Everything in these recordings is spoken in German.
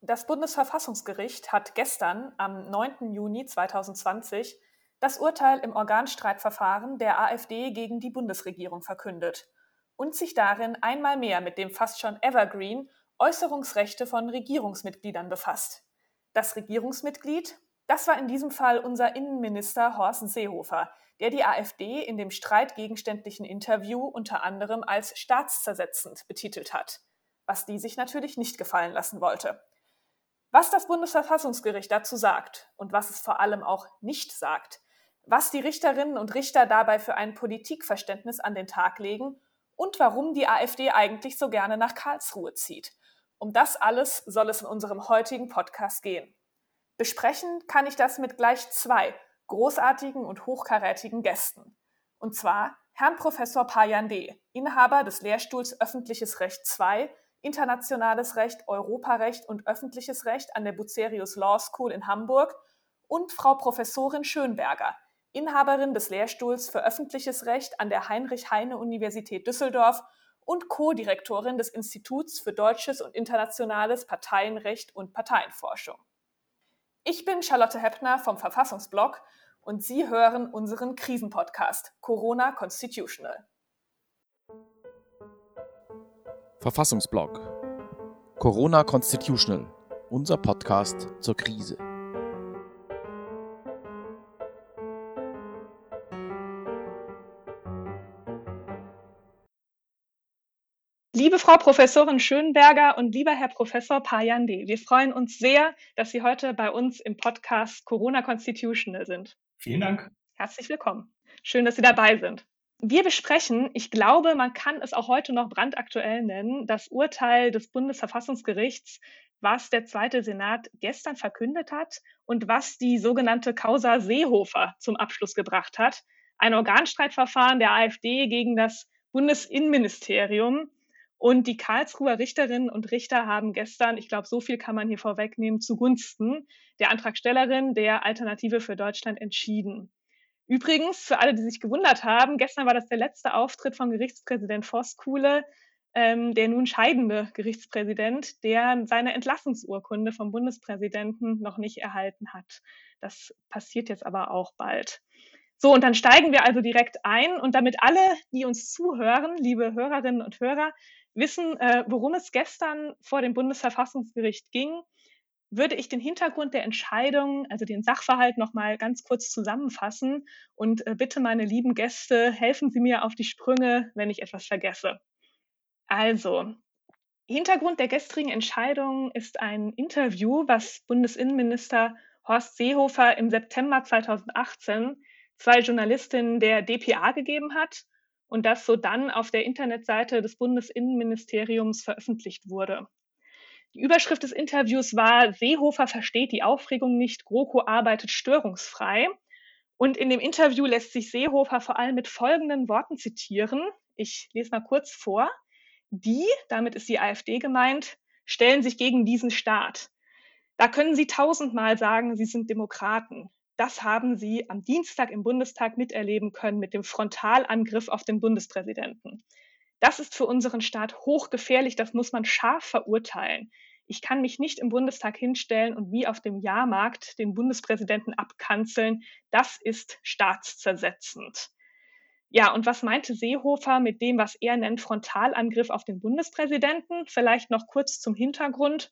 Das Bundesverfassungsgericht hat gestern, am 9. Juni 2020, das Urteil im Organstreitverfahren der AfD gegen die Bundesregierung verkündet und sich darin einmal mehr mit dem fast schon Evergreen Äußerungsrechte von Regierungsmitgliedern befasst. Das Regierungsmitglied, das war in diesem Fall unser Innenminister Horst Seehofer, der die AfD in dem streitgegenständlichen Interview unter anderem als staatszersetzend betitelt hat, was die sich natürlich nicht gefallen lassen wollte. Was das Bundesverfassungsgericht dazu sagt und was es vor allem auch nicht sagt, was die Richterinnen und Richter dabei für ein Politikverständnis an den Tag legen und warum die AfD eigentlich so gerne nach Karlsruhe zieht. Um das alles soll es in unserem heutigen Podcast gehen. Besprechen kann ich das mit gleich zwei großartigen und hochkarätigen Gästen. Und zwar Herrn Professor Payan D., Inhaber des Lehrstuhls Öffentliches Recht II Internationales Recht, Europarecht und Öffentliches Recht an der Bucerius Law School in Hamburg und Frau Professorin Schönberger, Inhaberin des Lehrstuhls für Öffentliches Recht an der Heinrich-Heine-Universität Düsseldorf und Co-Direktorin des Instituts für Deutsches und Internationales Parteienrecht und Parteienforschung. Ich bin Charlotte Heppner vom Verfassungsblog und Sie hören unseren Krisenpodcast Corona Constitutional. Verfassungsblog Corona Constitutional, unser Podcast zur Krise. Liebe Frau Professorin Schönberger und lieber Herr Professor Payande, wir freuen uns sehr, dass Sie heute bei uns im Podcast Corona Constitutional sind. Vielen Dank. Herzlich willkommen. Schön, dass Sie dabei sind. Wir besprechen, ich glaube, man kann es auch heute noch brandaktuell nennen, das Urteil des Bundesverfassungsgerichts, was der zweite Senat gestern verkündet hat und was die sogenannte Causa Seehofer zum Abschluss gebracht hat. Ein Organstreitverfahren der AfD gegen das Bundesinnenministerium. Und die Karlsruher Richterinnen und Richter haben gestern, ich glaube, so viel kann man hier vorwegnehmen, zugunsten der Antragstellerin der Alternative für Deutschland entschieden. Übrigens, für alle, die sich gewundert haben, gestern war das der letzte Auftritt von Gerichtspräsident Voskuhle, ähm, der nun scheidende Gerichtspräsident, der seine Entlassungsurkunde vom Bundespräsidenten noch nicht erhalten hat. Das passiert jetzt aber auch bald. So, und dann steigen wir also direkt ein. Und damit alle, die uns zuhören, liebe Hörerinnen und Hörer, wissen, äh, worum es gestern vor dem Bundesverfassungsgericht ging, würde ich den Hintergrund der Entscheidung, also den Sachverhalt noch mal ganz kurz zusammenfassen und äh, bitte meine lieben Gäste, helfen Sie mir auf die Sprünge, wenn ich etwas vergesse. Also, Hintergrund der gestrigen Entscheidung ist ein Interview, was Bundesinnenminister Horst Seehofer im September 2018 zwei Journalistinnen der DPA gegeben hat und das so dann auf der Internetseite des Bundesinnenministeriums veröffentlicht wurde. Die Überschrift des Interviews war Seehofer versteht die Aufregung nicht, GroKo arbeitet störungsfrei. Und in dem Interview lässt sich Seehofer vor allem mit folgenden Worten zitieren. Ich lese mal kurz vor. Die, damit ist die AfD gemeint, stellen sich gegen diesen Staat. Da können Sie tausendmal sagen, Sie sind Demokraten. Das haben Sie am Dienstag im Bundestag miterleben können mit dem Frontalangriff auf den Bundespräsidenten. Das ist für unseren Staat hochgefährlich, das muss man scharf verurteilen. Ich kann mich nicht im Bundestag hinstellen und wie auf dem Jahrmarkt den Bundespräsidenten abkanzeln. Das ist staatszersetzend. Ja, und was meinte Seehofer mit dem, was er nennt Frontalangriff auf den Bundespräsidenten? Vielleicht noch kurz zum Hintergrund.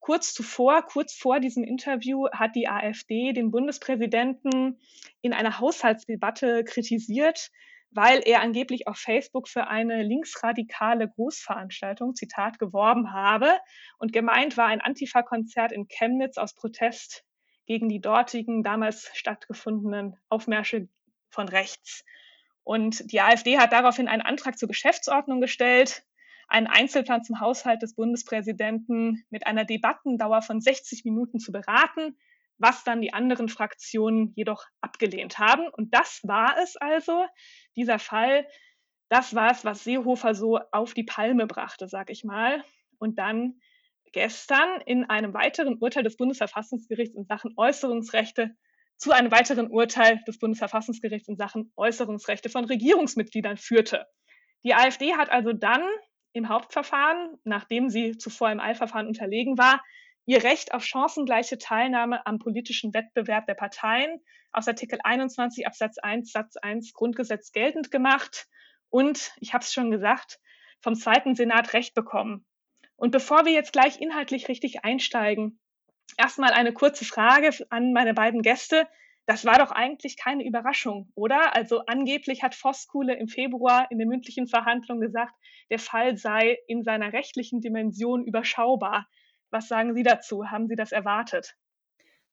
Kurz zuvor, kurz vor diesem Interview hat die AfD den Bundespräsidenten in einer Haushaltsdebatte kritisiert, weil er angeblich auf Facebook für eine linksradikale Großveranstaltung, Zitat, geworben habe. Und gemeint war ein Antifa-Konzert in Chemnitz aus Protest gegen die dortigen damals stattgefundenen Aufmärsche von rechts. Und die AfD hat daraufhin einen Antrag zur Geschäftsordnung gestellt, einen Einzelplan zum Haushalt des Bundespräsidenten mit einer Debattendauer von 60 Minuten zu beraten was dann die anderen Fraktionen jedoch abgelehnt haben. Und das war es also, dieser Fall, das war es, was Seehofer so auf die Palme brachte, sag ich mal. Und dann gestern in einem weiteren Urteil des Bundesverfassungsgerichts in Sachen Äußerungsrechte zu einem weiteren Urteil des Bundesverfassungsgerichts in Sachen Äußerungsrechte von Regierungsmitgliedern führte. Die AfD hat also dann im Hauptverfahren, nachdem sie zuvor im Eilverfahren unterlegen war, ihr Recht auf chancengleiche Teilnahme am politischen Wettbewerb der Parteien aus Artikel 21 Absatz 1 Satz 1 Grundgesetz geltend gemacht und, ich habe es schon gesagt, vom zweiten Senat Recht bekommen. Und bevor wir jetzt gleich inhaltlich richtig einsteigen, erstmal eine kurze Frage an meine beiden Gäste. Das war doch eigentlich keine Überraschung, oder? Also angeblich hat Voskuhle im Februar in den mündlichen Verhandlungen gesagt, der Fall sei in seiner rechtlichen Dimension überschaubar. Was sagen Sie dazu? Haben Sie das erwartet?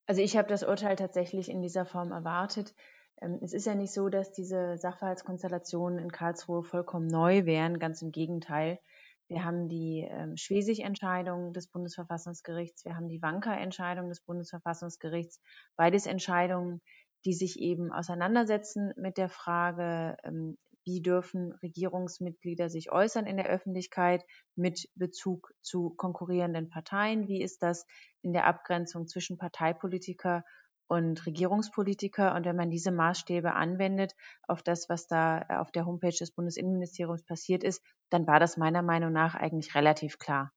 Also ich habe das Urteil tatsächlich in dieser Form erwartet. Ähm, es ist ja nicht so, dass diese Sachverhaltskonstellationen in Karlsruhe vollkommen neu wären, ganz im Gegenteil. Wir haben die ähm, Schwesig-Entscheidung des Bundesverfassungsgerichts, wir haben die Wanka-Entscheidung des Bundesverfassungsgerichts, beides Entscheidungen, die sich eben auseinandersetzen mit der Frage, ähm, wie dürfen Regierungsmitglieder sich äußern in der Öffentlichkeit mit Bezug zu konkurrierenden Parteien, wie ist das in der Abgrenzung zwischen Parteipolitiker und Regierungspolitiker. Und wenn man diese Maßstäbe anwendet auf das, was da äh, auf der Homepage des Bundesinnenministeriums passiert ist, dann war das meiner Meinung nach eigentlich relativ klar.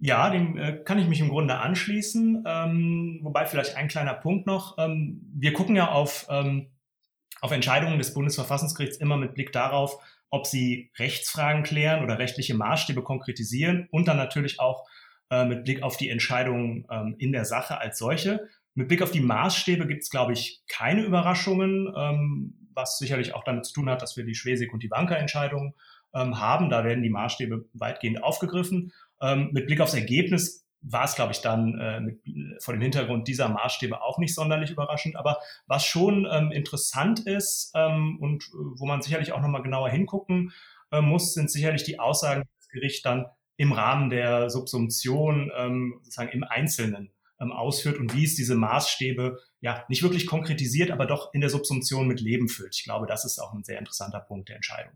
Ja, dem äh, kann ich mich im Grunde anschließen. Ähm, wobei vielleicht ein kleiner Punkt noch. Ähm, wir gucken ja auf, ähm, auf Entscheidungen des Bundesverfassungsgerichts immer mit Blick darauf, ob sie Rechtsfragen klären oder rechtliche Maßstäbe konkretisieren und dann natürlich auch äh, mit Blick auf die Entscheidungen ähm, in der Sache als solche. Mit Blick auf die Maßstäbe gibt es, glaube ich, keine Überraschungen, ähm, was sicherlich auch damit zu tun hat, dass wir die Schwesig- und die Banker-Entscheidungen ähm, haben. Da werden die Maßstäbe weitgehend aufgegriffen. Ähm, mit Blick aufs Ergebnis war es, glaube ich, dann äh, mit, vor dem Hintergrund dieser Maßstäbe auch nicht sonderlich überraschend. Aber was schon ähm, interessant ist ähm, und äh, wo man sicherlich auch nochmal genauer hingucken äh, muss, sind sicherlich die Aussagen, die das Gericht dann im Rahmen der Subsumption ähm, sozusagen im Einzelnen ähm, ausführt und wie es diese Maßstäbe ja nicht wirklich konkretisiert, aber doch in der Subsumption mit Leben füllt. Ich glaube, das ist auch ein sehr interessanter Punkt der Entscheidung.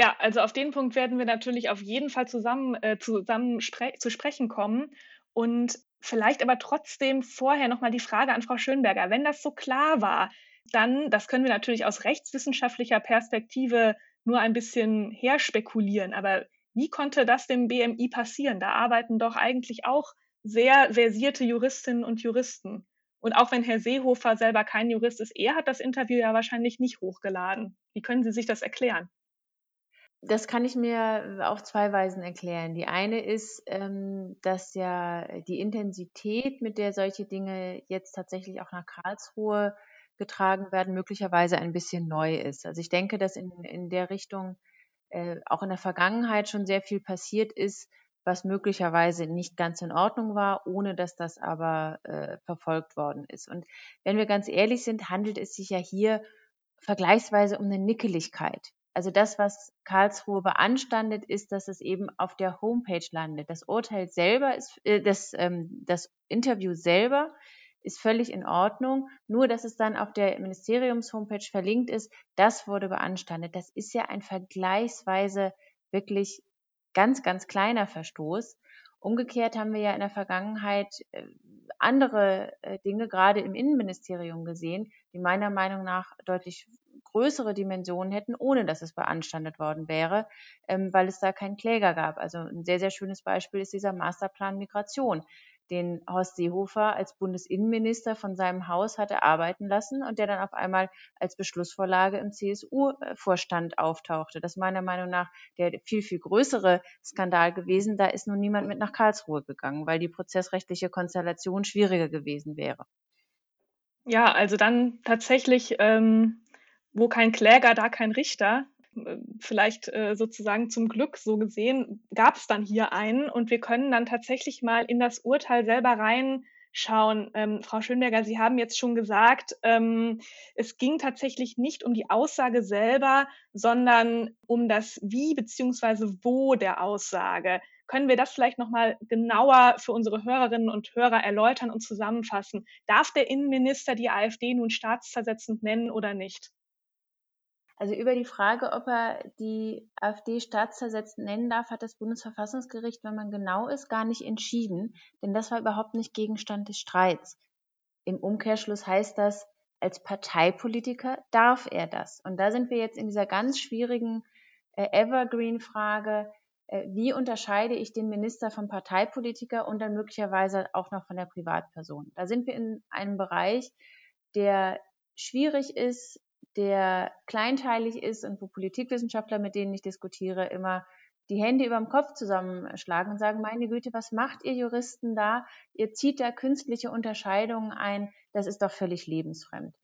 Ja, also auf den Punkt werden wir natürlich auf jeden Fall zusammen, äh, zusammen spre zu sprechen kommen. Und vielleicht aber trotzdem vorher nochmal die Frage an Frau Schönberger. Wenn das so klar war, dann, das können wir natürlich aus rechtswissenschaftlicher Perspektive nur ein bisschen herspekulieren, aber wie konnte das dem BMI passieren? Da arbeiten doch eigentlich auch sehr versierte Juristinnen und Juristen. Und auch wenn Herr Seehofer selber kein Jurist ist, er hat das Interview ja wahrscheinlich nicht hochgeladen. Wie können Sie sich das erklären? Das kann ich mir auf zwei Weisen erklären. Die eine ist, ähm, dass ja die Intensität, mit der solche Dinge jetzt tatsächlich auch nach Karlsruhe getragen werden, möglicherweise ein bisschen neu ist. Also ich denke, dass in, in der Richtung äh, auch in der Vergangenheit schon sehr viel passiert ist, was möglicherweise nicht ganz in Ordnung war, ohne dass das aber äh, verfolgt worden ist. Und wenn wir ganz ehrlich sind, handelt es sich ja hier vergleichsweise um eine Nickeligkeit. Also das, was Karlsruhe beanstandet, ist, dass es eben auf der Homepage landet. Das Urteil selber ist, äh, das, ähm, das Interview selber ist völlig in Ordnung. Nur, dass es dann auf der Ministeriums-Homepage verlinkt ist, das wurde beanstandet. Das ist ja ein vergleichsweise wirklich ganz, ganz kleiner Verstoß. Umgekehrt haben wir ja in der Vergangenheit äh, andere äh, Dinge gerade im Innenministerium gesehen, die meiner Meinung nach deutlich größere Dimensionen hätten, ohne dass es beanstandet worden wäre, ähm, weil es da keinen Kläger gab. Also ein sehr, sehr schönes Beispiel ist dieser Masterplan Migration, den Horst Seehofer als Bundesinnenminister von seinem Haus hatte arbeiten lassen und der dann auf einmal als Beschlussvorlage im CSU-Vorstand auftauchte. Das ist meiner Meinung nach der viel, viel größere Skandal gewesen. Da ist nun niemand mit nach Karlsruhe gegangen, weil die prozessrechtliche Konstellation schwieriger gewesen wäre. Ja, also dann tatsächlich, ähm, wo kein Kläger, da kein Richter vielleicht äh, sozusagen zum Glück so gesehen, gab es dann hier einen und wir können dann tatsächlich mal in das Urteil selber reinschauen. Ähm, Frau Schönberger, Sie haben jetzt schon gesagt, ähm, es ging tatsächlich nicht um die Aussage selber, sondern um das Wie beziehungsweise Wo der Aussage. Können wir das vielleicht nochmal genauer für unsere Hörerinnen und Hörer erläutern und zusammenfassen? Darf der Innenminister die AfD nun staatszersetzend nennen oder nicht? Also über die Frage, ob er die AfD staatszersetzt nennen darf, hat das Bundesverfassungsgericht, wenn man genau ist, gar nicht entschieden, denn das war überhaupt nicht Gegenstand des Streits. Im Umkehrschluss heißt das, als Parteipolitiker darf er das. Und da sind wir jetzt in dieser ganz schwierigen äh, Evergreen-Frage, äh, wie unterscheide ich den Minister vom Parteipolitiker und dann möglicherweise auch noch von der Privatperson. Da sind wir in einem Bereich, der schwierig ist, der kleinteilig ist und wo Politikwissenschaftler, mit denen ich diskutiere, immer die Hände über dem Kopf zusammenschlagen und sagen, meine Güte, was macht ihr Juristen da? Ihr zieht da künstliche Unterscheidungen ein, das ist doch völlig lebensfremd.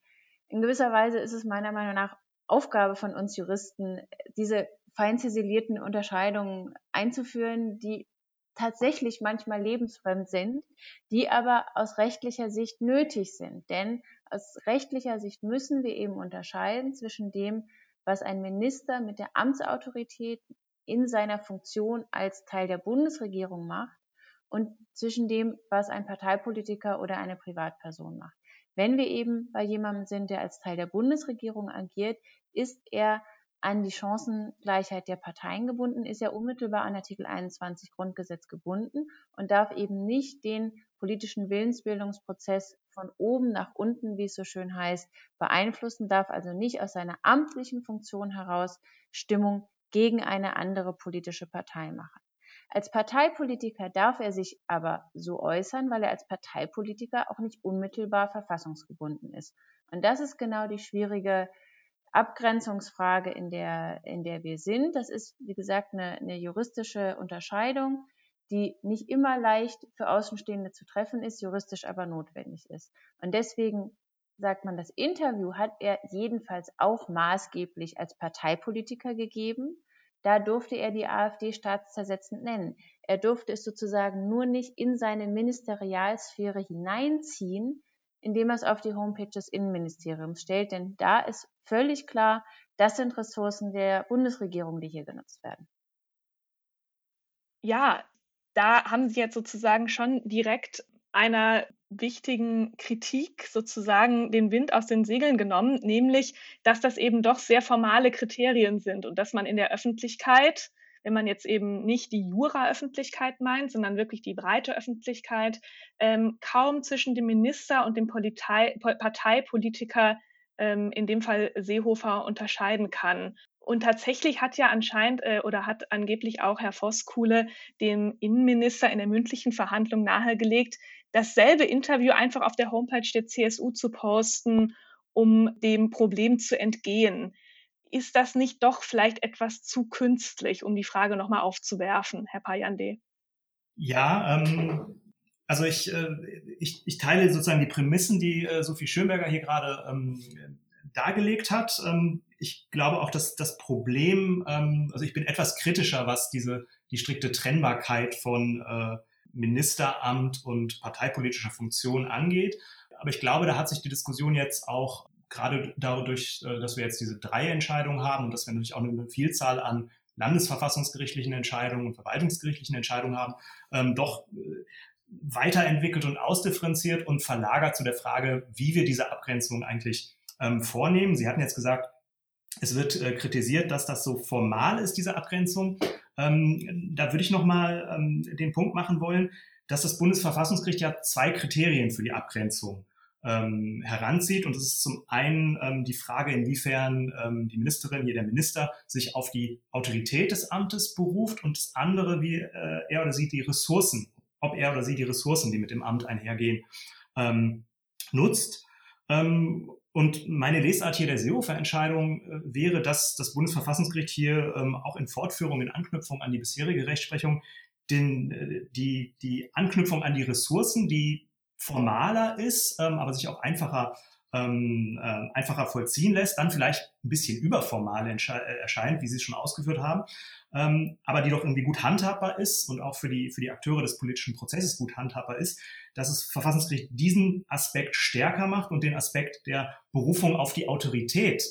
In gewisser Weise ist es meiner Meinung nach Aufgabe von uns Juristen, diese fein ziselierten Unterscheidungen einzuführen, die tatsächlich manchmal lebensfremd sind, die aber aus rechtlicher Sicht nötig sind. Denn aus rechtlicher Sicht müssen wir eben unterscheiden zwischen dem, was ein Minister mit der Amtsautorität in seiner Funktion als Teil der Bundesregierung macht und zwischen dem, was ein Parteipolitiker oder eine Privatperson macht. Wenn wir eben bei jemandem sind, der als Teil der Bundesregierung agiert, ist er an die Chancengleichheit der Parteien gebunden, ist er unmittelbar an Artikel 21 Grundgesetz gebunden und darf eben nicht den politischen Willensbildungsprozess von oben nach unten, wie es so schön heißt, beeinflussen, darf also nicht aus seiner amtlichen Funktion heraus Stimmung gegen eine andere politische Partei machen. Als Parteipolitiker darf er sich aber so äußern, weil er als Parteipolitiker auch nicht unmittelbar verfassungsgebunden ist. Und das ist genau die schwierige Abgrenzungsfrage, in der, in der wir sind. Das ist, wie gesagt, eine, eine juristische Unterscheidung, die nicht immer leicht für Außenstehende zu treffen ist, juristisch aber notwendig ist. Und deswegen sagt man, das Interview hat er jedenfalls auch maßgeblich als Parteipolitiker gegeben. Da durfte er die AfD staatszersetzend nennen. Er durfte es sozusagen nur nicht in seine Ministerialsphäre hineinziehen, indem er es auf die Homepage des Innenministeriums stellt. Denn da ist völlig klar, das sind Ressourcen der Bundesregierung, die hier genutzt werden. Ja, da haben Sie jetzt sozusagen schon direkt einer wichtigen Kritik sozusagen den Wind aus den Segeln genommen, nämlich, dass das eben doch sehr formale Kriterien sind und dass man in der Öffentlichkeit, wenn man jetzt eben nicht die Jura-Öffentlichkeit meint, sondern wirklich die breite Öffentlichkeit, ähm, kaum zwischen dem Minister und dem Politei Parteipolitiker, ähm, in dem Fall Seehofer, unterscheiden kann. Und tatsächlich hat ja anscheinend äh, oder hat angeblich auch Herr Voskuhle dem Innenminister in der mündlichen Verhandlung nahegelegt, dasselbe Interview einfach auf der Homepage der CSU zu posten, um dem Problem zu entgehen. Ist das nicht doch vielleicht etwas zu künstlich, um die Frage nochmal aufzuwerfen, Herr Payande? Ja, ähm, also ich, äh, ich, ich teile sozusagen die Prämissen, die äh, Sophie Schönberger hier gerade ähm, dargelegt hat. Ähm, ich glaube auch, dass das Problem, ähm, also ich bin etwas kritischer, was diese die strikte Trennbarkeit von äh, Ministeramt und parteipolitischer Funktion angeht. Aber ich glaube, da hat sich die Diskussion jetzt auch gerade dadurch, äh, dass wir jetzt diese drei Entscheidungen haben und dass wir natürlich auch eine Vielzahl an landesverfassungsgerichtlichen Entscheidungen und verwaltungsgerichtlichen Entscheidungen haben, ähm, doch äh, weiterentwickelt und ausdifferenziert und verlagert zu der Frage, wie wir diese Abgrenzung eigentlich ähm, vornehmen. Sie hatten jetzt gesagt, es wird äh, kritisiert, dass das so formal ist, diese Abgrenzung. Ähm, da würde ich nochmal ähm, den Punkt machen wollen, dass das Bundesverfassungsgericht ja zwei Kriterien für die Abgrenzung ähm, heranzieht. Und das ist zum einen ähm, die Frage, inwiefern ähm, die Ministerin, hier der Minister, sich auf die Autorität des Amtes beruft und das andere, wie äh, er oder sie die Ressourcen, ob er oder sie die Ressourcen, die mit dem Amt einhergehen, ähm, nutzt. Ähm, und meine Lesart hier der Seehofer-Entscheidung äh, wäre, dass das Bundesverfassungsgericht hier ähm, auch in Fortführung, in Anknüpfung an die bisherige Rechtsprechung, den, äh, die, die Anknüpfung an die Ressourcen, die formaler ist, ähm, aber sich auch einfacher, ähm, äh, einfacher vollziehen lässt, dann vielleicht ein bisschen überformal äh, erscheint, wie Sie es schon ausgeführt haben, ähm, aber die doch irgendwie gut handhabbar ist und auch für die, für die Akteure des politischen Prozesses gut handhabbar ist, dass das Verfassungsgericht diesen Aspekt stärker macht und den Aspekt der Berufung auf die Autorität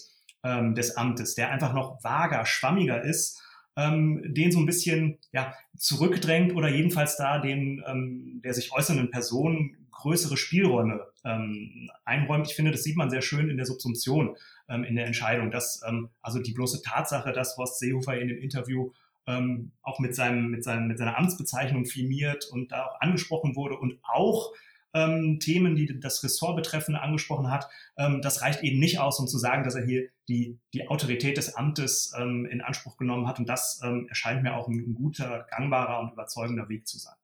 ähm, des Amtes, der einfach noch vager, schwammiger ist, ähm, den so ein bisschen ja, zurückdrängt oder jedenfalls da den ähm, der sich äußernden Person größere Spielräume ähm, einräumt. Ich finde, das sieht man sehr schön in der Subsumption ähm, in der Entscheidung, dass ähm, also die bloße Tatsache, dass Horst Seehofer in dem Interview ähm, auch mit, seinem, mit, seinem, mit seiner Amtsbezeichnung filmiert und da auch angesprochen wurde und auch ähm, Themen, die das Ressort betreffende angesprochen hat. Ähm, das reicht eben nicht aus, um zu sagen, dass er hier die, die Autorität des Amtes ähm, in Anspruch genommen hat. Und das ähm, erscheint mir auch ein, ein guter, gangbarer und überzeugender Weg zu sein.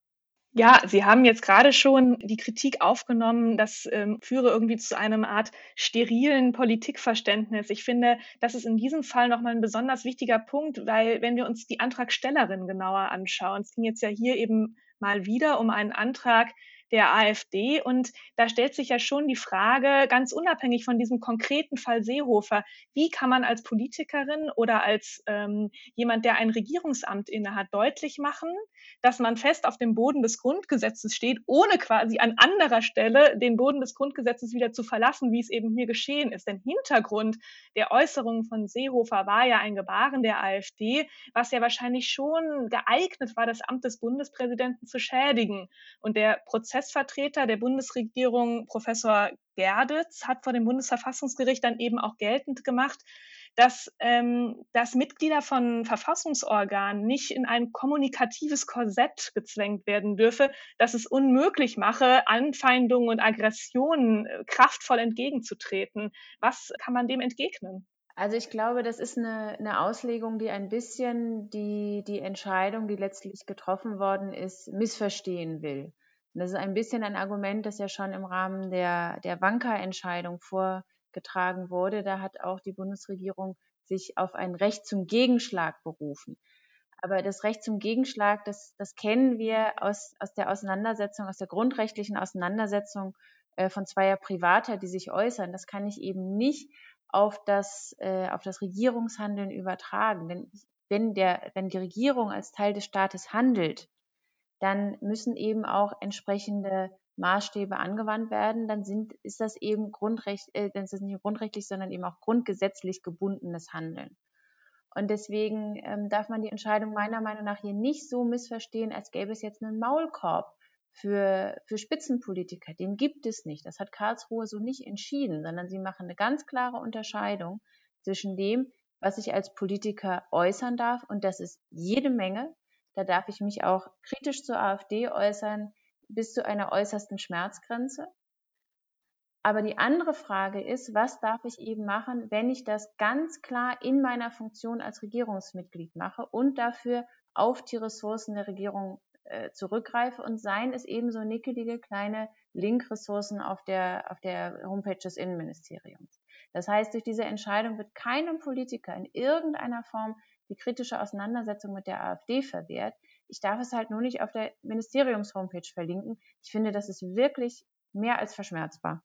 Ja, Sie haben jetzt gerade schon die Kritik aufgenommen, das ähm, führe irgendwie zu einem Art sterilen Politikverständnis. Ich finde, das ist in diesem Fall nochmal ein besonders wichtiger Punkt, weil wenn wir uns die Antragstellerin genauer anschauen, es ging jetzt ja hier eben mal wieder um einen Antrag, der AfD. Und da stellt sich ja schon die Frage, ganz unabhängig von diesem konkreten Fall Seehofer, wie kann man als Politikerin oder als ähm, jemand, der ein Regierungsamt innehat, deutlich machen, dass man fest auf dem Boden des Grundgesetzes steht, ohne quasi an anderer Stelle den Boden des Grundgesetzes wieder zu verlassen, wie es eben hier geschehen ist. Denn Hintergrund der Äußerungen von Seehofer war ja ein Gebaren der AfD, was ja wahrscheinlich schon geeignet war, das Amt des Bundespräsidenten zu schädigen. Und der Prozess Pressvertreter der Bundesregierung, Professor Gerditz, hat vor dem Bundesverfassungsgericht dann eben auch geltend gemacht, dass, ähm, dass Mitglieder von Verfassungsorganen nicht in ein kommunikatives Korsett gezwängt werden dürfe, dass es unmöglich mache, Anfeindungen und Aggressionen äh, kraftvoll entgegenzutreten. Was kann man dem entgegnen? Also ich glaube, das ist eine, eine Auslegung, die ein bisschen die, die Entscheidung, die letztlich getroffen worden ist, missverstehen will. Und das ist ein bisschen ein Argument, das ja schon im Rahmen der, der Wanka-Entscheidung vorgetragen wurde. Da hat auch die Bundesregierung sich auf ein Recht zum Gegenschlag berufen. Aber das Recht zum Gegenschlag, das, das kennen wir aus, aus der Auseinandersetzung, aus der grundrechtlichen Auseinandersetzung äh, von zweier Privater, die sich äußern. Das kann ich eben nicht auf das, äh, auf das Regierungshandeln übertragen. Denn wenn, der, wenn die Regierung als Teil des Staates handelt, dann müssen eben auch entsprechende Maßstäbe angewandt werden, dann sind, ist das eben Grundrecht, äh, dann ist das nicht grundrechtlich, sondern eben auch grundgesetzlich gebundenes Handeln. Und deswegen ähm, darf man die Entscheidung meiner Meinung nach hier nicht so missverstehen, als gäbe es jetzt einen Maulkorb für, für Spitzenpolitiker. Den gibt es nicht. Das hat Karlsruhe so nicht entschieden, sondern sie machen eine ganz klare Unterscheidung zwischen dem, was ich als Politiker äußern darf, und das ist jede Menge, da darf ich mich auch kritisch zur AfD äußern, bis zu einer äußersten Schmerzgrenze. Aber die andere Frage ist, was darf ich eben machen, wenn ich das ganz klar in meiner Funktion als Regierungsmitglied mache und dafür auf die Ressourcen der Regierung äh, zurückgreife und seien es eben so nickelige kleine Link-Ressourcen auf der, auf der Homepage des Innenministeriums. Das heißt, durch diese Entscheidung wird keinem Politiker in irgendeiner Form die kritische Auseinandersetzung mit der AfD verwehrt. Ich darf es halt nur nicht auf der Ministeriums-Homepage verlinken. Ich finde, das ist wirklich mehr als verschmerzbar.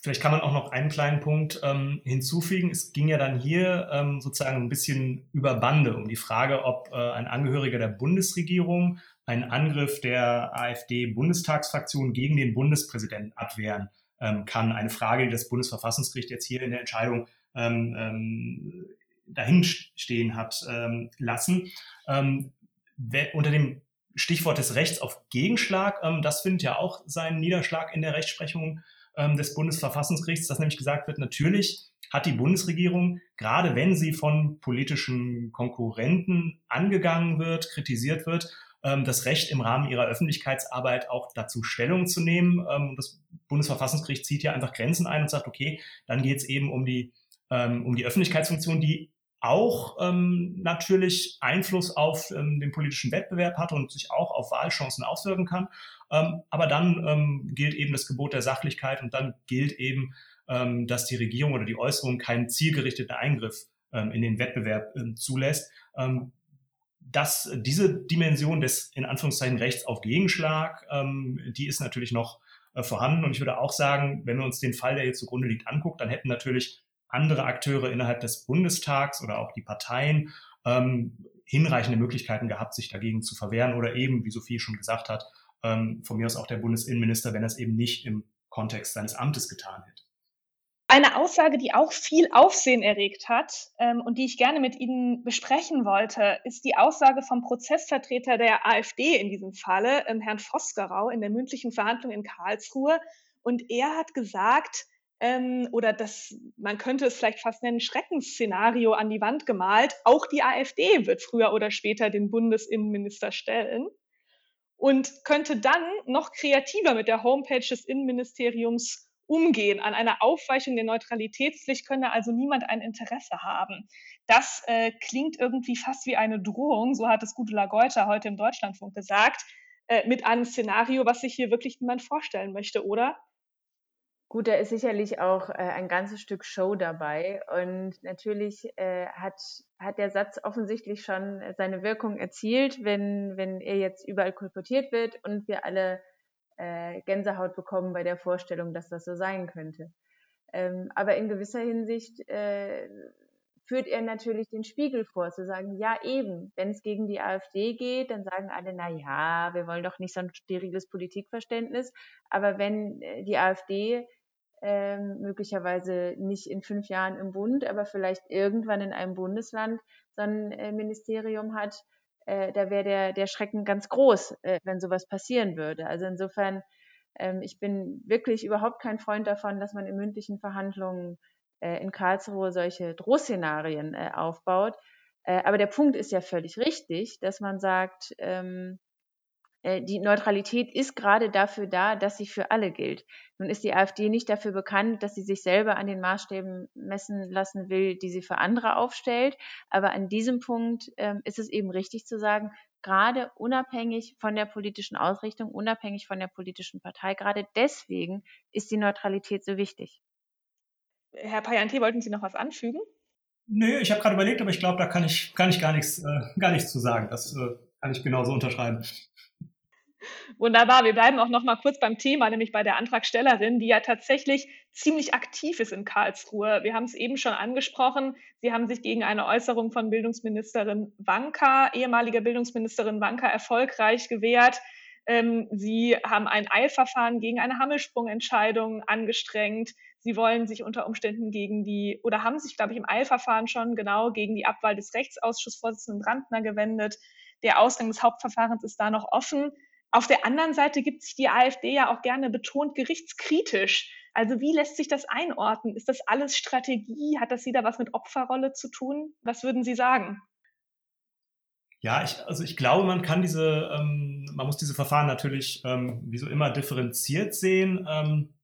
Vielleicht kann man auch noch einen kleinen Punkt ähm, hinzufügen. Es ging ja dann hier ähm, sozusagen ein bisschen über Bande um die Frage, ob äh, ein Angehöriger der Bundesregierung einen Angriff der AfD-Bundestagsfraktion gegen den Bundespräsidenten abwehren ähm, kann. Eine Frage, die das Bundesverfassungsgericht jetzt hier in der Entscheidung ähm, ähm, dahin stehen hat ähm, lassen. Ähm, unter dem Stichwort des Rechts auf Gegenschlag, ähm, das findet ja auch seinen Niederschlag in der Rechtsprechung ähm, des Bundesverfassungsgerichts, dass nämlich gesagt wird, natürlich hat die Bundesregierung, gerade wenn sie von politischen Konkurrenten angegangen wird, kritisiert wird, ähm, das Recht im Rahmen ihrer Öffentlichkeitsarbeit auch dazu Stellung zu nehmen. Ähm, das Bundesverfassungsgericht zieht ja einfach Grenzen ein und sagt, okay, dann geht es eben um die, ähm, um die Öffentlichkeitsfunktion, die auch ähm, natürlich Einfluss auf ähm, den politischen Wettbewerb hat und sich auch auf Wahlchancen auswirken kann. Ähm, aber dann ähm, gilt eben das Gebot der Sachlichkeit und dann gilt eben, ähm, dass die Regierung oder die Äußerung keinen zielgerichteten Eingriff ähm, in den Wettbewerb ähm, zulässt. Ähm, dass diese Dimension des in Anführungszeichen Rechts auf Gegenschlag, ähm, die ist natürlich noch äh, vorhanden. Und ich würde auch sagen, wenn wir uns den Fall, der jetzt zugrunde liegt, anguckt, dann hätten natürlich andere Akteure innerhalb des Bundestags oder auch die Parteien ähm, hinreichende Möglichkeiten gehabt, sich dagegen zu verwehren oder eben, wie Sophie schon gesagt hat, ähm, von mir aus auch der Bundesinnenminister, wenn er es eben nicht im Kontext seines Amtes getan hätte. Eine Aussage, die auch viel Aufsehen erregt hat ähm, und die ich gerne mit Ihnen besprechen wollte, ist die Aussage vom Prozessvertreter der AfD in diesem Falle, ähm, Herrn Vosgerau, in der mündlichen Verhandlung in Karlsruhe. Und er hat gesagt, ähm, oder das, man könnte es vielleicht fast nennen, Schreckensszenario an die Wand gemalt. Auch die AfD wird früher oder später den Bundesinnenminister stellen. und könnte dann noch kreativer mit der Homepage des Innenministeriums umgehen. An einer Aufweichung der Neutralitätspflicht könne also niemand ein Interesse haben. Das äh, klingt irgendwie fast wie eine Drohung, so hat es Gudula Geuter heute im Deutschlandfunk gesagt, äh, mit einem Szenario, was sich hier wirklich niemand vorstellen möchte, oder? Gut, da ist sicherlich auch äh, ein ganzes Stück Show dabei. Und natürlich äh, hat, hat der Satz offensichtlich schon seine Wirkung erzielt, wenn, wenn er jetzt überall kolportiert wird und wir alle äh, Gänsehaut bekommen bei der Vorstellung, dass das so sein könnte. Ähm, aber in gewisser Hinsicht äh, führt er natürlich den Spiegel vor, zu sagen, ja eben, wenn es gegen die AfD geht, dann sagen alle, na ja, wir wollen doch nicht so ein steriles Politikverständnis. Aber wenn äh, die AfD ähm, möglicherweise nicht in fünf Jahren im Bund, aber vielleicht irgendwann in einem Bundesland so ein äh, Ministerium hat, äh, da wäre der, der Schrecken ganz groß, äh, wenn sowas passieren würde. Also insofern, ähm, ich bin wirklich überhaupt kein Freund davon, dass man in mündlichen Verhandlungen äh, in Karlsruhe solche Drohszenarien äh, aufbaut. Äh, aber der Punkt ist ja völlig richtig, dass man sagt, ähm, äh, die Neutralität ist gerade dafür da, dass sie für alle gilt. Nun ist die AfD nicht dafür bekannt, dass sie sich selber an den Maßstäben messen lassen will, die sie für andere aufstellt. Aber an diesem Punkt ähm, ist es eben richtig zu sagen, gerade unabhängig von der politischen Ausrichtung, unabhängig von der politischen Partei, gerade deswegen ist die Neutralität so wichtig. Herr Payanti, wollten Sie noch was anfügen? Nö, ich habe gerade überlegt, aber ich glaube, da kann ich, kann ich gar, nichts, äh, gar nichts zu sagen. Das äh, kann ich genauso unterschreiben. Wunderbar. Wir bleiben auch noch mal kurz beim Thema, nämlich bei der Antragstellerin, die ja tatsächlich ziemlich aktiv ist in Karlsruhe. Wir haben es eben schon angesprochen. Sie haben sich gegen eine Äußerung von Bildungsministerin Wanka, ehemalige Bildungsministerin Wanka, erfolgreich gewehrt. Ähm, Sie haben ein Eilverfahren gegen eine Hammelsprungentscheidung angestrengt. Sie wollen sich unter Umständen gegen die, oder haben sich, glaube ich, im Eilverfahren schon genau gegen die Abwahl des Rechtsausschussvorsitzenden Brandner gewendet. Der Ausgang des Hauptverfahrens ist da noch offen. Auf der anderen Seite gibt sich die AfD ja auch gerne betont gerichtskritisch. Also wie lässt sich das einordnen? Ist das alles Strategie? Hat das wieder was mit Opferrolle zu tun? Was würden Sie sagen? Ja, ich, also ich glaube, man kann diese, ähm, man muss diese Verfahren natürlich ähm, wie so immer differenziert sehen. Ähm,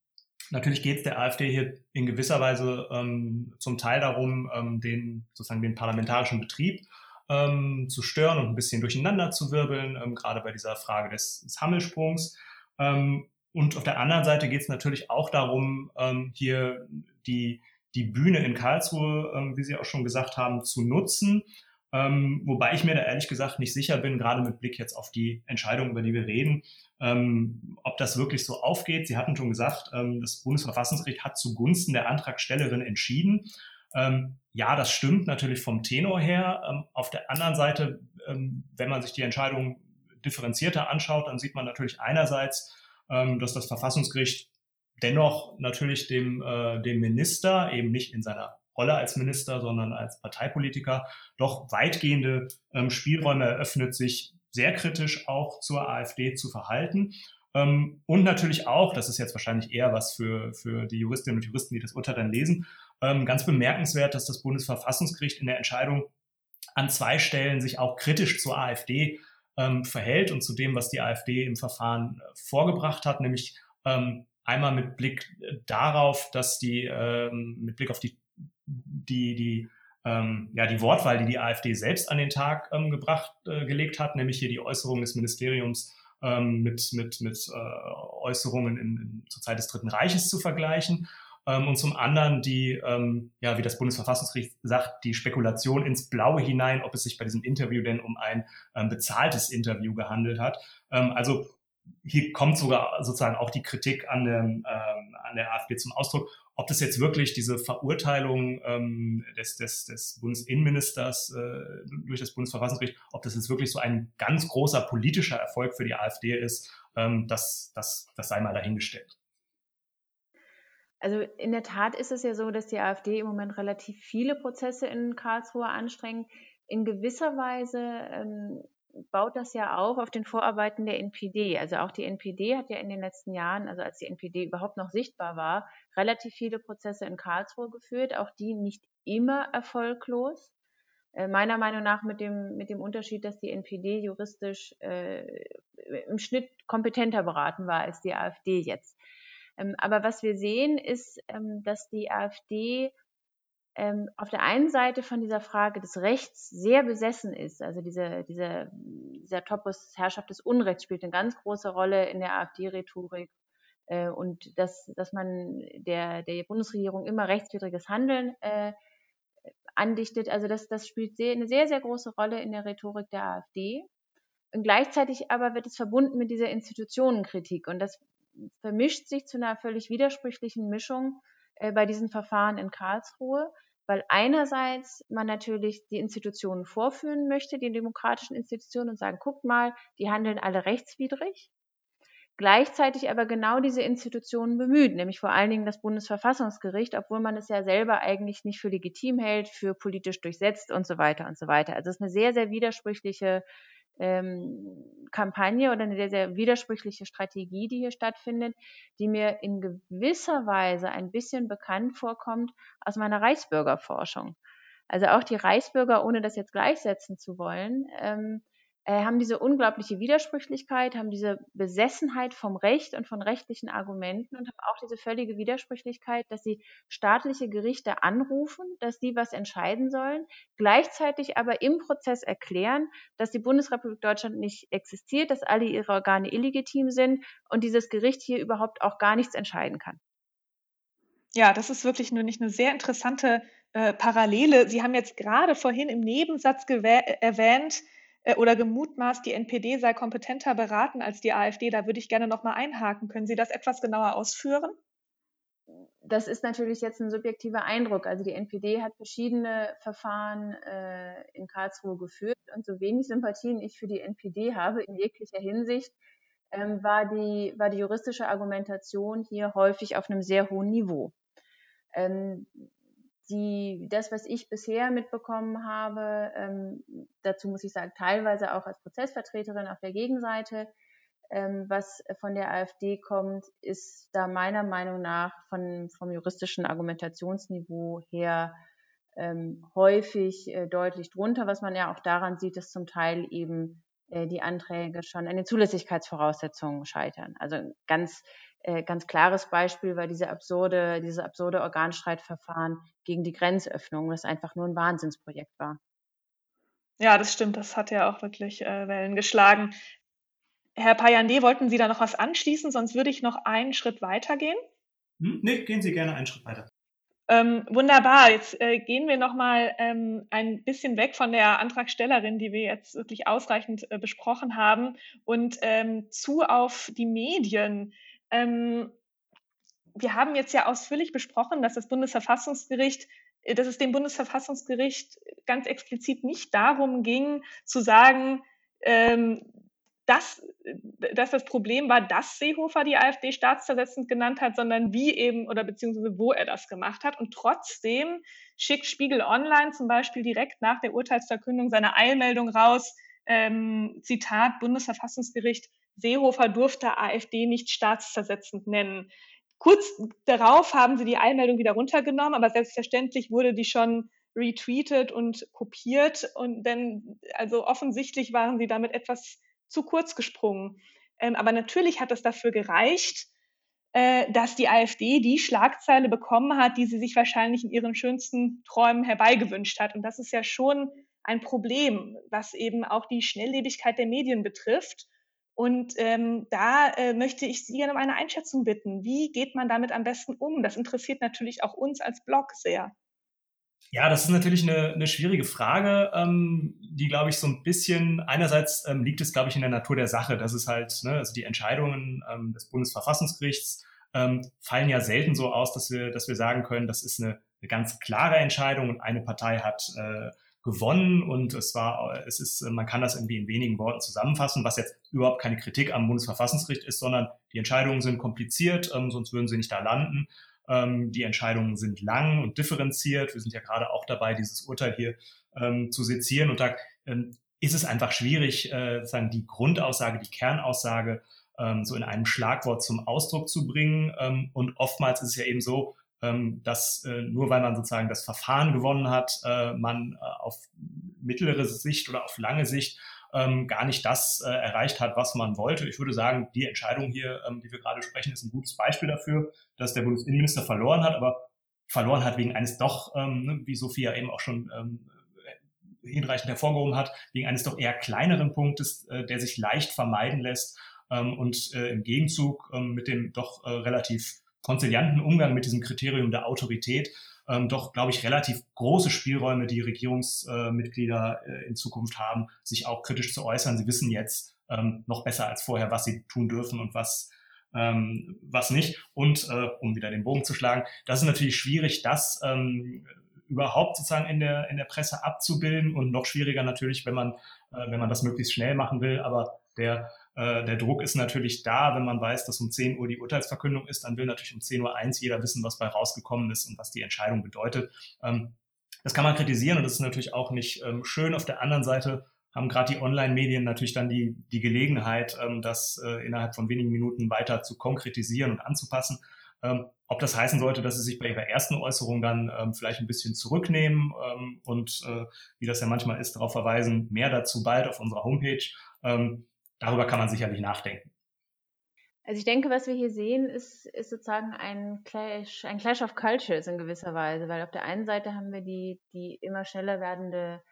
natürlich geht es der AfD hier in gewisser Weise ähm, zum Teil darum, ähm, den sozusagen den parlamentarischen Betrieb ähm, zu stören und ein bisschen durcheinander zu wirbeln, ähm, gerade bei dieser Frage des, des Hammelsprungs. Ähm, und auf der anderen Seite geht es natürlich auch darum, ähm, hier die, die Bühne in Karlsruhe, ähm, wie Sie auch schon gesagt haben, zu nutzen. Ähm, wobei ich mir da ehrlich gesagt nicht sicher bin, gerade mit Blick jetzt auf die Entscheidung, über die wir reden, ähm, ob das wirklich so aufgeht. Sie hatten schon gesagt, ähm, das Bundesverfassungsgericht hat zugunsten der Antragstellerin entschieden. Ähm, ja, das stimmt natürlich vom Tenor her. Ähm, auf der anderen Seite, ähm, wenn man sich die Entscheidung differenzierter anschaut, dann sieht man natürlich einerseits, ähm, dass das Verfassungsgericht dennoch natürlich dem, äh, dem Minister, eben nicht in seiner Rolle als Minister, sondern als Parteipolitiker, doch weitgehende ähm, Spielräume eröffnet, sich sehr kritisch auch zur AfD zu verhalten. Ähm, und natürlich auch, das ist jetzt wahrscheinlich eher was für, für die Juristinnen und Juristen, die das Urteil dann lesen, ähm, ganz bemerkenswert, dass das Bundesverfassungsgericht in der Entscheidung an zwei Stellen sich auch kritisch zur AfD ähm, verhält und zu dem, was die AfD im Verfahren äh, vorgebracht hat, nämlich ähm, einmal mit Blick äh, darauf, dass die, ähm, mit Blick auf die, die, die, ähm, ja, die Wortwahl, die die AfD selbst an den Tag ähm, gebracht, äh, gelegt hat, nämlich hier die Äußerung des Ministeriums ähm, mit, mit, mit äh, Äußerungen in, in, zur Zeit des Dritten Reiches zu vergleichen ähm, und zum anderen die, ähm, ja, wie das Bundesverfassungsgericht sagt, die Spekulation ins Blaue hinein, ob es sich bei diesem Interview denn um ein ähm, bezahltes Interview gehandelt hat. Ähm, also hier kommt sogar sozusagen auch die Kritik an, dem, ähm, an der AfD zum Ausdruck, ob das jetzt wirklich diese Verurteilung ähm, des, des, des Bundesinnenministers äh, durch das Bundesverfassungsgericht, ob das jetzt wirklich so ein ganz großer politischer Erfolg für die AfD ist, das, das, das sei mal dahingestellt. Also in der Tat ist es ja so, dass die AfD im Moment relativ viele Prozesse in Karlsruhe anstrengt. In gewisser Weise ähm, baut das ja auch auf den Vorarbeiten der NPD. Also auch die NPD hat ja in den letzten Jahren, also als die NPD überhaupt noch sichtbar war, relativ viele Prozesse in Karlsruhe geführt, auch die nicht immer erfolglos. Äh, meiner Meinung nach mit dem, mit dem Unterschied, dass die NPD juristisch äh, im Schnitt kompetenter beraten war als die AfD jetzt. Ähm, aber was wir sehen, ist, ähm, dass die AfD ähm, auf der einen Seite von dieser Frage des Rechts sehr besessen ist. Also diese, diese, dieser Topos Herrschaft des Unrechts spielt eine ganz große Rolle in der AfD-Rhetorik. Äh, und dass, dass man der, der Bundesregierung immer rechtswidriges Handeln äh, andichtet. Also das, das spielt sehr, eine sehr, sehr große Rolle in der Rhetorik der AfD. Und gleichzeitig aber wird es verbunden mit dieser Institutionenkritik. Und das vermischt sich zu einer völlig widersprüchlichen Mischung äh, bei diesen Verfahren in Karlsruhe, weil einerseits man natürlich die Institutionen vorführen möchte, die demokratischen Institutionen, und sagen, guckt mal, die handeln alle rechtswidrig. Gleichzeitig aber genau diese Institutionen bemüht, nämlich vor allen Dingen das Bundesverfassungsgericht, obwohl man es ja selber eigentlich nicht für legitim hält, für politisch durchsetzt und so weiter und so weiter. Also es ist eine sehr, sehr widersprüchliche ähm, Kampagne oder eine sehr, sehr widersprüchliche Strategie, die hier stattfindet, die mir in gewisser Weise ein bisschen bekannt vorkommt aus meiner Reichsbürgerforschung. Also auch die Reichsbürger, ohne das jetzt gleichsetzen zu wollen, ähm, äh, haben diese unglaubliche Widersprüchlichkeit, haben diese Besessenheit vom Recht und von rechtlichen Argumenten und haben auch diese völlige Widersprüchlichkeit, dass sie staatliche Gerichte anrufen, dass die was entscheiden sollen, gleichzeitig aber im Prozess erklären, dass die Bundesrepublik Deutschland nicht existiert, dass alle ihre Organe illegitim sind und dieses Gericht hier überhaupt auch gar nichts entscheiden kann. Ja, das ist wirklich nur nicht eine sehr interessante äh, Parallele. Sie haben jetzt gerade vorhin im Nebensatz erwähnt, äh, oder gemutmaßt, die NPD sei kompetenter beraten als die AfD. Da würde ich gerne noch mal einhaken. Können Sie das etwas genauer ausführen? Das ist natürlich jetzt ein subjektiver Eindruck. Also die NPD hat verschiedene Verfahren äh, in Karlsruhe geführt und so wenig Sympathien ich für die NPD habe in jeglicher Hinsicht, ähm, war, die, war die juristische Argumentation hier häufig auf einem sehr hohen Niveau. Ähm, die, das, was ich bisher mitbekommen habe, ähm, dazu muss ich sagen, teilweise auch als Prozessvertreterin auf der Gegenseite, ähm, was von der AfD kommt, ist da meiner Meinung nach von, vom juristischen Argumentationsniveau her ähm, häufig äh, deutlich drunter, was man ja auch daran sieht, dass zum Teil eben äh, die Anträge schon an den Zulässigkeitsvoraussetzungen scheitern. Also ganz äh, ganz klares Beispiel war diese absurde, diese absurde Organstreitverfahren gegen die Grenzöffnung, das einfach nur ein Wahnsinnsprojekt war. Ja, das stimmt. Das hat ja auch wirklich äh, Wellen geschlagen. Herr Payande, wollten Sie da noch was anschließen? Sonst würde ich noch einen Schritt weiter gehen. Hm? Nee, gehen Sie gerne einen Schritt weiter. Ähm, wunderbar. Jetzt äh, gehen wir noch mal ähm, ein bisschen weg von der Antragstellerin, die wir jetzt wirklich ausreichend äh, besprochen haben, und ähm, zu auf die Medien. Ähm, wir haben jetzt ja ausführlich besprochen, dass das Bundesverfassungsgericht, äh, dass es dem Bundesverfassungsgericht ganz explizit nicht darum ging, zu sagen, ähm, dass, dass das Problem war, dass Seehofer die AfD staatszersetzend genannt hat, sondern wie eben oder beziehungsweise wo er das gemacht hat. Und trotzdem schickt Spiegel Online zum Beispiel direkt nach der Urteilsverkündung seine Eilmeldung raus, ähm, Zitat Bundesverfassungsgericht, Seehofer durfte AfD nicht staatszersetzend nennen. Kurz darauf haben sie die Eilmeldung wieder runtergenommen, aber selbstverständlich wurde die schon retweetet und kopiert und denn also offensichtlich waren sie damit etwas zu kurz gesprungen. Ähm, aber natürlich hat es dafür gereicht, äh, dass die AfD die Schlagzeile bekommen hat, die sie sich wahrscheinlich in ihren schönsten Träumen herbeigewünscht hat. Und das ist ja schon ein Problem, was eben auch die Schnelllebigkeit der Medien betrifft. Und ähm, da äh, möchte ich Sie gerne um eine Einschätzung bitten. Wie geht man damit am besten um? Das interessiert natürlich auch uns als Blog sehr. Ja, das ist natürlich eine, eine schwierige Frage, ähm, die, glaube ich, so ein bisschen, einerseits ähm, liegt es, glaube ich, in der Natur der Sache, dass es halt, ne, also die Entscheidungen ähm, des Bundesverfassungsgerichts ähm, fallen ja selten so aus, dass wir, dass wir sagen können, das ist eine, eine ganz klare Entscheidung und eine Partei hat äh, gewonnen und es war, es ist, man kann das irgendwie in wenigen Worten zusammenfassen, was jetzt überhaupt keine Kritik am Bundesverfassungsgericht ist, sondern die Entscheidungen sind kompliziert, ähm, sonst würden sie nicht da landen. Ähm, die Entscheidungen sind lang und differenziert. Wir sind ja gerade auch dabei, dieses Urteil hier ähm, zu sezieren und da ähm, ist es einfach schwierig, äh, sozusagen die Grundaussage, die Kernaussage ähm, so in einem Schlagwort zum Ausdruck zu bringen. Ähm, und oftmals ist es ja eben so, ähm, dass äh, nur weil man sozusagen das Verfahren gewonnen hat, äh, man äh, auf mittlere Sicht oder auf lange Sicht ähm, gar nicht das äh, erreicht hat, was man wollte. Ich würde sagen, die Entscheidung hier, ähm, die wir gerade sprechen, ist ein gutes Beispiel dafür, dass der Bundesinnenminister verloren hat, aber verloren hat wegen eines doch, ähm, ne, wie Sophia eben auch schon ähm, hinreichend hervorgehoben hat, wegen eines doch eher kleineren Punktes, äh, der sich leicht vermeiden lässt ähm, und äh, im Gegenzug ähm, mit dem doch äh, relativ konzilianten Umgang mit diesem Kriterium der Autorität ähm, doch, glaube ich, relativ große Spielräume, die Regierungsmitglieder äh, in Zukunft haben, sich auch kritisch zu äußern. Sie wissen jetzt ähm, noch besser als vorher, was sie tun dürfen und was ähm, was nicht. Und äh, um wieder den Bogen zu schlagen, das ist natürlich schwierig, das ähm, überhaupt sozusagen in der, in der Presse abzubilden und noch schwieriger natürlich, wenn man, äh, wenn man das möglichst schnell machen will. Aber der äh, der Druck ist natürlich da, wenn man weiß, dass um 10 Uhr die Urteilsverkündung ist, dann will natürlich um 10 Uhr eins jeder wissen, was bei rausgekommen ist und was die Entscheidung bedeutet. Ähm, das kann man kritisieren und das ist natürlich auch nicht ähm, schön. Auf der anderen Seite haben gerade die Online-Medien natürlich dann die, die Gelegenheit, ähm, das äh, innerhalb von wenigen Minuten weiter zu konkretisieren und anzupassen. ob das heißen sollte, dass sie sich bei ihrer ersten Äußerung dann vielleicht ein bisschen zurücknehmen und, äh, wie das ja manchmal ist, darauf verweisen, mehr dazu bald auf unserer Homepage darüber kann man sicherlich nachdenken. Also ich denke, was wir hier sehen, ist, ist sozusagen ein Clash, ein Clash of Cultures in gewisser Weise, weil auf der einen Seite haben wir die, die immer schneller werdende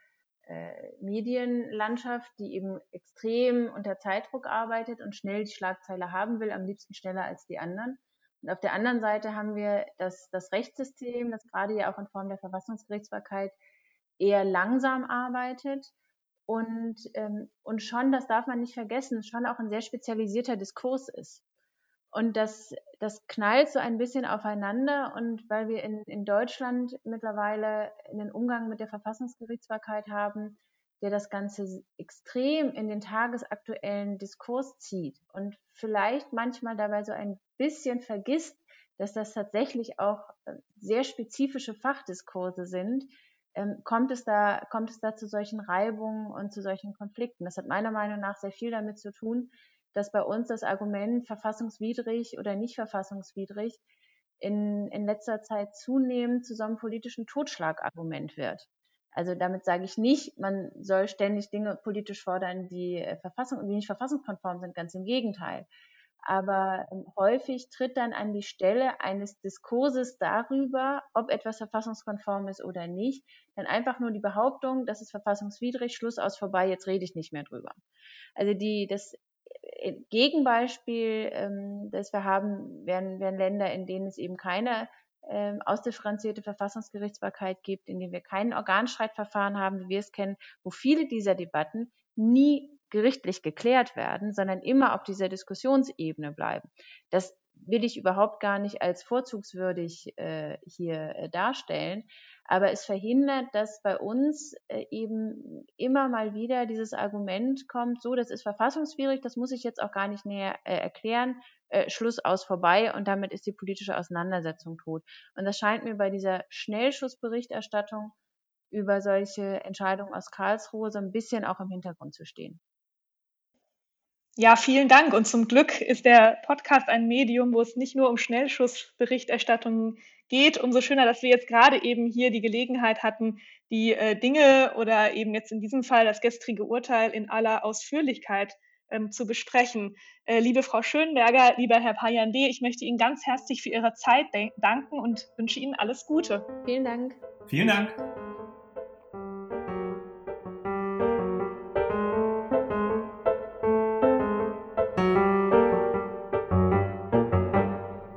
äh, Medienlandschaft, die eben extrem unter Zeitdruck arbeitet und schnell die Schlagzeile haben will, am liebsten schneller als die anderen. Und auf der anderen Seite haben wir das, das Rechtssystem, das gerade ja auch in Form der Verfassungsgerichtsbarkeit eher langsam arbeitet und, ähm, und schon, das darf man nicht vergessen, schon auch ein sehr spezialisierter Diskurs ist. Und das, das knallt so ein bisschen aufeinander und weil wir in, in Deutschland mittlerweile einen Umgang mit der Verfassungsgerichtsbarkeit haben, der das Ganze extrem in den tagesaktuellen Diskurs zieht und vielleicht manchmal dabei so ein bisschen vergisst, dass das tatsächlich auch äh, sehr spezifische Fachdiskurse sind, kommt, es da, kommt es da zu solchen Reibungen und zu solchen Konflikten. Das hat meiner Meinung nach sehr viel damit zu tun, dass bei uns das Argument verfassungswidrig oder nicht verfassungswidrig in, in letzter Zeit zunehmend zu so einem politischen Totschlagargument wird. Also damit sage ich nicht, man soll ständig Dinge politisch fordern, die, äh, Verfassung, die nicht verfassungskonform sind, ganz im Gegenteil aber ähm, häufig tritt dann an die Stelle eines Diskurses darüber, ob etwas verfassungskonform ist oder nicht, dann einfach nur die Behauptung, das ist verfassungswidrig, Schluss aus vorbei, jetzt rede ich nicht mehr drüber. Also die, das äh, Gegenbeispiel, ähm, das wir haben, wären, wären Länder, in denen es eben keine ähm, ausdifferenzierte Verfassungsgerichtsbarkeit gibt, in denen wir kein Organstreitverfahren haben, wie wir es kennen, wo viele dieser Debatten nie gerichtlich geklärt werden, sondern immer auf dieser Diskussionsebene bleiben. Das will ich überhaupt gar nicht als vorzugswürdig äh, hier äh, darstellen, aber es verhindert, dass bei uns äh, eben immer mal wieder dieses Argument kommt, so, das ist verfassungswidrig, das muss ich jetzt auch gar nicht näher äh, erklären, äh, Schluss aus vorbei und damit ist die politische Auseinandersetzung tot. Und das scheint mir bei dieser Schnellschussberichterstattung über solche Entscheidungen aus Karlsruhe so ein bisschen auch im Hintergrund zu stehen. Ja, vielen Dank. Und zum Glück ist der Podcast ein Medium, wo es nicht nur um Schnellschussberichterstattung geht. Umso schöner, dass wir jetzt gerade eben hier die Gelegenheit hatten, die äh, Dinge oder eben jetzt in diesem Fall das gestrige Urteil in aller Ausführlichkeit ähm, zu besprechen. Äh, liebe Frau Schönberger, lieber Herr Payande, ich möchte Ihnen ganz herzlich für Ihre Zeit danken und wünsche Ihnen alles Gute. Vielen Dank. Vielen Dank.